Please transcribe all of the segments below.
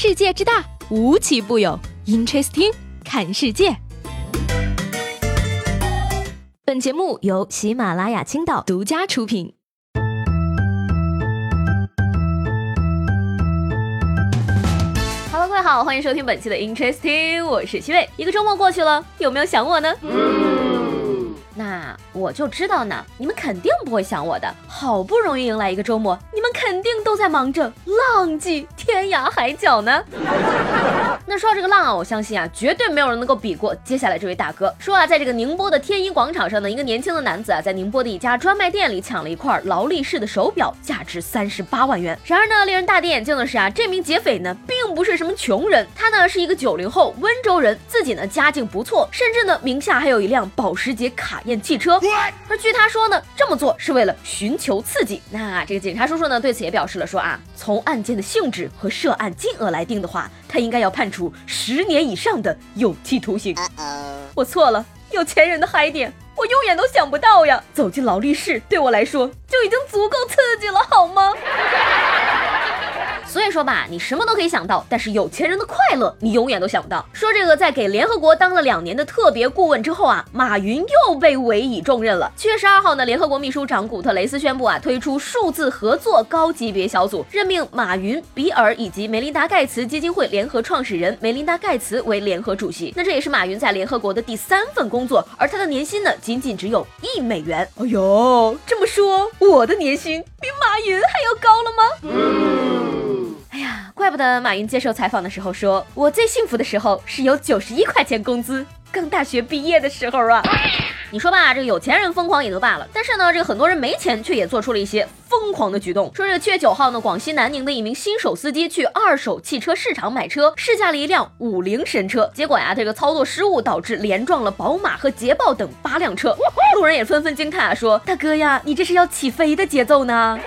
世界之大，无奇不有。Interesting，看世界。本节目由喜马拉雅青岛独家出品。Hello，各位好，欢迎收听本期的 Interesting，我是七位。一个周末过去了，有没有想我呢？那我就知道呢，你们肯定不会想我的。好不容易迎来一个周末，肯定都在忙着浪迹天涯海角呢。那说到这个浪啊，我相信啊，绝对没有人能够比过接下来这位大哥。说啊，在这个宁波的天一广场上呢，一个年轻的男子啊，在宁波的一家专卖店里抢了一块劳力士的手表，价值三十八万元。然而呢，令人大跌眼镜的是啊，这名劫匪呢，并不是什么穷人，他呢是一个九零后温州人，自己呢家境不错，甚至呢名下还有一辆保时捷卡宴汽车。而据他说呢，这么做是为了寻求刺激。那这个警察叔叔呢，对此也表示了说啊，从案件的性质和涉案金额来定的话，他应该要判处十年以上的有期徒刑。我错了，有钱人的嗨点，我永远都想不到呀。走进劳力士对我来说就已经足够刺激了，好吗？所以说吧，你什么都可以想到，但是有钱人的快乐你永远都想不到。说这个，在给联合国当了两年的特别顾问之后啊，马云又被委以重任了。七月十二号呢，联合国秘书长古特雷斯宣布啊，推出数字合作高级别小组，任命马云、比尔以及梅琳达盖茨基金会联合创始人梅琳达盖茨为联合主席。那这也是马云在联合国的第三份工作，而他的年薪呢，仅仅只有一美元。哎呦，这么说，我的年薪比马云还要高了吗？怪不得马云接受采访的时候说：“我最幸福的时候是有九十一块钱工资，刚大学毕业的时候啊。”你说吧，这个有钱人疯狂也就罢了，但是呢，这个很多人没钱却也做出了一些疯狂的举动。说这个七月九号呢，广西南宁的一名新手司机去二手汽车市场买车，试驾了一辆五菱神车，结果呀，这个操作失误导致连撞了宝马和捷豹等八辆车。路人也纷纷惊叹啊，说：“大哥呀，你这是要起飞的节奏呢？”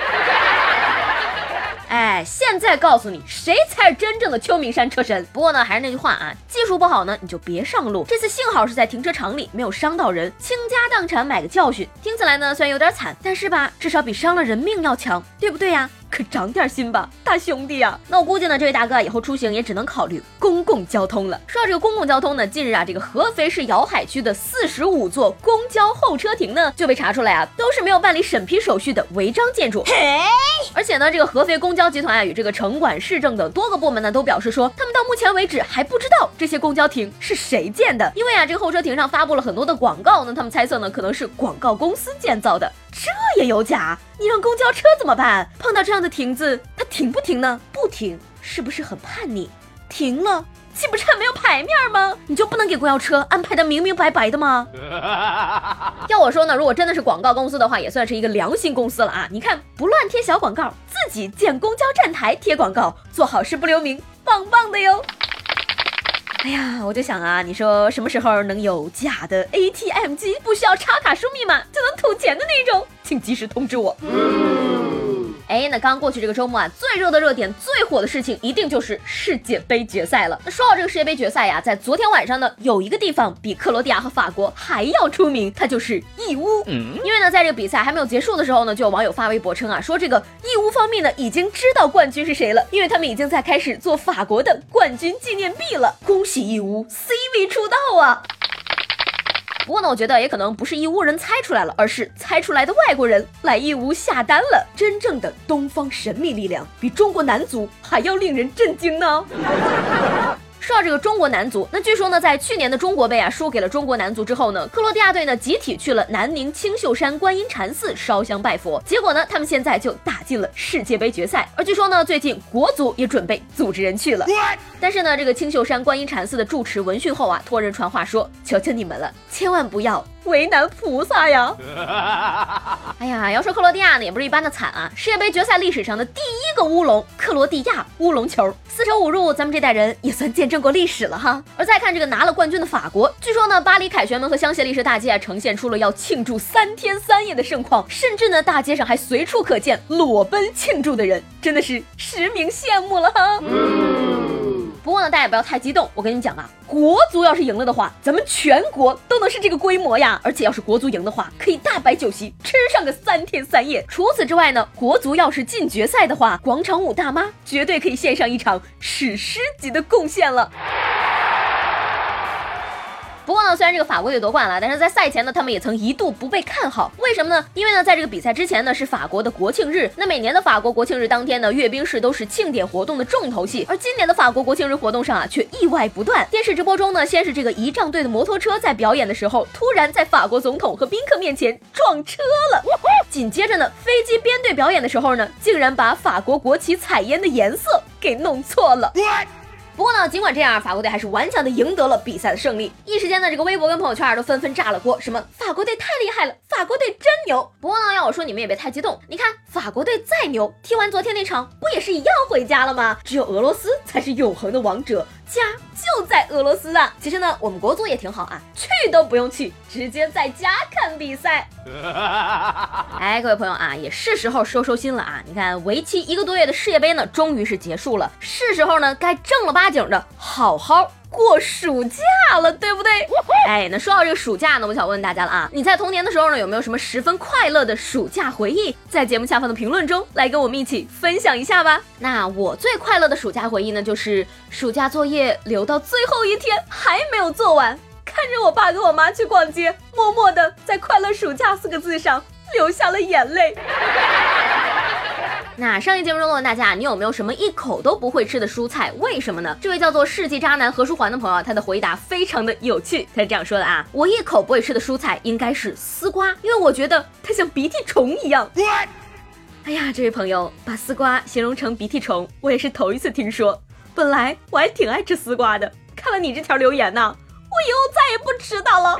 哎，现在告诉你，谁才是真正的秋名山车神？不过呢，还是那句话啊，技术不好呢，你就别上路。这次幸好是在停车场里，没有伤到人，倾家荡产买个教训。听起来呢，虽然有点惨，但是吧，至少比伤了人命要强，对不对呀？可长点心吧，大兄弟呀！那我估计呢，这位大哥以后出行也只能考虑公共交通了。说到这个公共交通呢，近日啊，这个合肥市瑶海区的四十五座公交候车亭呢，就被查出来啊，都是没有办理审批手续的违章建筑。嘿而且呢，这个合肥公交集团啊，与这个城管、市政等多个部门呢，都表示说，他们到目前为止还不知道这些公交亭是谁建的，因为啊，这个候车亭上发布了很多的广告呢，他们猜测呢，可能是广告公司建造的。这也有假？你让公交车怎么办？碰到这样的亭子，它停不停呢？不停，是不是很叛逆？停了，岂不是很没有排面吗？你就不能给公交车安排的明明白白的吗？要我说呢，如果真的是广告公司的话，也算是一个良心公司了啊！你看，不乱贴小广告，自己建公交站台贴广告，做好事不留名，棒棒的哟！哎呀，我就想啊，你说什么时候能有假的 ATM 机，不需要插卡输密码就能吐钱的那种？请及时通知我。哎，那刚过去这个周末啊，最热的热点、最火的事情，一定就是世界杯决赛了。那说到这个世界杯决赛呀，在昨天晚上呢，有一个地方比克罗地亚和法国还要出名，它就是义乌。嗯，因为呢，在这个比赛还没有结束的时候呢，就有网友发微博称啊，说这个义乌方面呢，已经知道冠军是谁了，因为他们已经在开始做法国的冠军纪念币了。恭喜义乌 C 位出道啊！不过呢，我觉得也可能不是义乌人猜出来了，而是猜出来的外国人来义乌下单了。真正的东方神秘力量，比中国男足还要令人震惊呢。说到这个中国男足，那据说呢，在去年的中国杯啊输给了中国男足之后呢，克罗地亚队呢集体去了南宁青秀山观音禅寺烧香拜佛，结果呢，他们现在就打进了世界杯决赛。而据说呢，最近国足也准备组织人去了。但是呢，这个青秀山观音禅寺的住持闻讯后啊，托人传话说：“求求你们了，千万不要。”为难菩萨呀！哎呀，要说克罗地亚呢，也不是一般的惨啊！世界杯决赛历史上的第一个乌龙，克罗地亚乌龙球，四舍五入，咱们这代人也算见证过历史了哈。而再看这个拿了冠军的法国，据说呢，巴黎凯旋门和香榭丽舍大街啊，呈现出了要庆祝三天三夜的盛况，甚至呢，大街上还随处可见裸奔庆祝的人，真的是实名羡慕了哈。不过呢，大家也不要太激动，我跟你们讲啊，国足要是赢了的话，咱们全国都能是这个规模呀！而且要是国足赢的话，可以大摆酒席，吃上个三天三夜。除此之外呢，国足要是进决赛的话，广场舞大妈绝对可以献上一场史诗级的贡献了。不过呢，虽然这个法国队夺冠了，但是在赛前呢，他们也曾一度不被看好。为什么呢？因为呢，在这个比赛之前呢，是法国的国庆日。那每年的法国国庆日当天呢，阅兵式都是庆典活动的重头戏。而今年的法国国庆日活动上啊，却意外不断。电视直播中呢，先是这个仪仗队的摩托车在表演的时候，突然在法国总统和宾客面前撞车了。紧接着呢，飞机编队表演的时候呢，竟然把法国国旗彩烟的颜色给弄错了。不过呢，尽管这样，法国队还是顽强的赢得了比赛的胜利。一时间呢，这个微博跟朋友圈都纷纷炸了锅，什么法国队太厉害了，法国队真牛。不过呢，要我说，你们也别太激动。你看，法国队再牛，踢完昨天那场，不也是一样回家了吗？只有俄罗斯才是永恒的王者。家就在俄罗斯啊！其实呢，我们国足也挺好啊，去都不用去，直接在家看比赛。哎，各位朋友啊，也是时候收收心了啊！你看，为期一个多月的世界杯呢，终于是结束了，是时候呢，该正儿八经的好好。过暑假了，对不对？哎，那说到这个暑假呢，我想问大家了啊，你在童年的时候呢，有没有什么十分快乐的暑假回忆？在节目下方的评论中来跟我们一起分享一下吧。那我最快乐的暑假回忆呢，就是暑假作业留到最后一天还没有做完，看着我爸跟我妈去逛街，默默的在“快乐暑假”四个字上流下了眼泪。那上一节目中问大家，你有没有什么一口都不会吃的蔬菜？为什么呢？这位叫做世纪渣男何书桓的朋友，他的回答非常的有趣。他是这样说的啊，我一口不会吃的蔬菜应该是丝瓜，因为我觉得它像鼻涕虫一样。哎呀，这位朋友把丝瓜形容成鼻涕虫，我也是头一次听说。本来我还挺爱吃丝瓜的，看了你这条留言呢，我以后再也不吃它了。